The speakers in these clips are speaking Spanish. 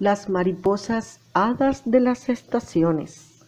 Las mariposas hadas de las estaciones.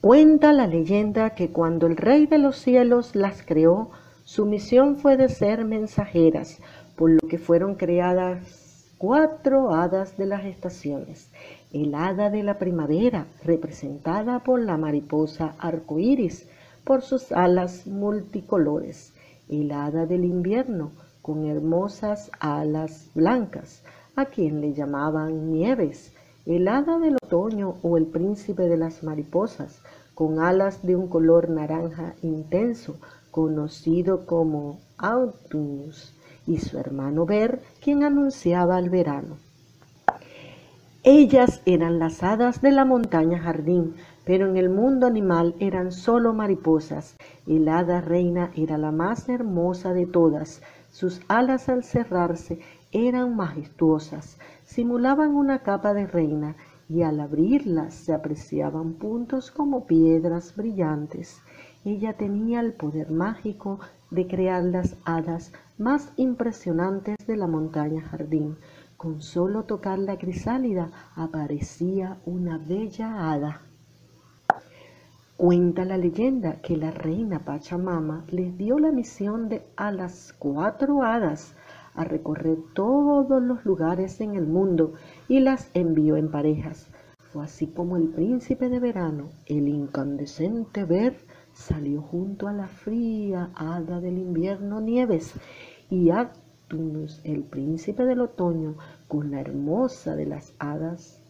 Cuenta la leyenda que cuando el rey de los cielos las creó, su misión fue de ser mensajeras, por lo que fueron creadas cuatro hadas de las estaciones. El hada de la primavera, representada por la mariposa arcoíris, por sus alas multicolores. El hada del invierno, con hermosas alas blancas a quien le llamaban Nieves, el hada del otoño o el príncipe de las mariposas, con alas de un color naranja intenso, conocido como Autumnus, y su hermano Ver, quien anunciaba el verano. Ellas eran las hadas de la montaña jardín, pero en el mundo animal eran solo mariposas. El hada reina era la más hermosa de todas. Sus alas al cerrarse eran majestuosas, simulaban una capa de reina y al abrirlas se apreciaban puntos como piedras brillantes. Ella tenía el poder mágico de crear las hadas más impresionantes de la montaña jardín. Con solo tocar la crisálida aparecía una bella hada. Cuenta la leyenda que la reina Pachamama les dio la misión de a las cuatro hadas a recorrer todos los lugares en el mundo y las envió en parejas. Fue así como el príncipe de verano, el incandescente Ver, salió junto a la fría hada del invierno Nieves y Actunus, el príncipe del otoño, con la hermosa de las hadas,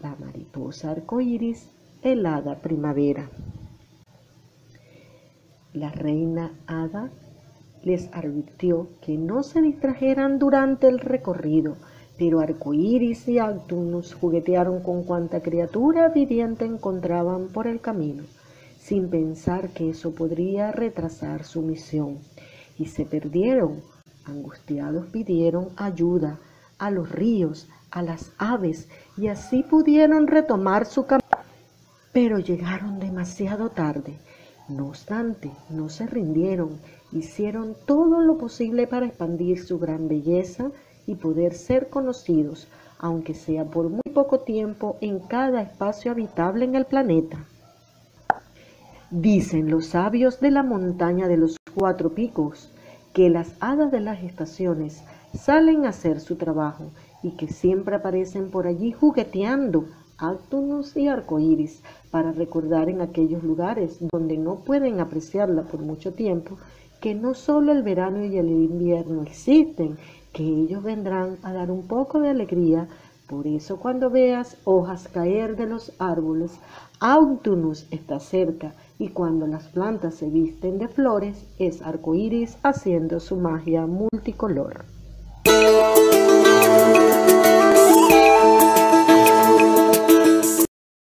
la mariposa arcoíris, el hada primavera. La reina hada les advirtió que no se distrajeran durante el recorrido, pero Arcoíris y Actunus juguetearon con cuanta criatura viviente encontraban por el camino, sin pensar que eso podría retrasar su misión, y se perdieron. Angustiados pidieron ayuda a los ríos, a las aves, y así pudieron retomar su camino. Pero llegaron demasiado tarde. No obstante, no se rindieron hicieron todo lo posible para expandir su gran belleza y poder ser conocidos, aunque sea por muy poco tiempo, en cada espacio habitable en el planeta. Dicen los sabios de la montaña de los cuatro picos que las hadas de las estaciones salen a hacer su trabajo y que siempre aparecen por allí jugueteando áctonos y arcoíris para recordar en aquellos lugares donde no pueden apreciarla por mucho tiempo que no solo el verano y el invierno existen, que ellos vendrán a dar un poco de alegría. Por eso cuando veas hojas caer de los árboles, Autunus está cerca y cuando las plantas se visten de flores es arcoíris haciendo su magia multicolor.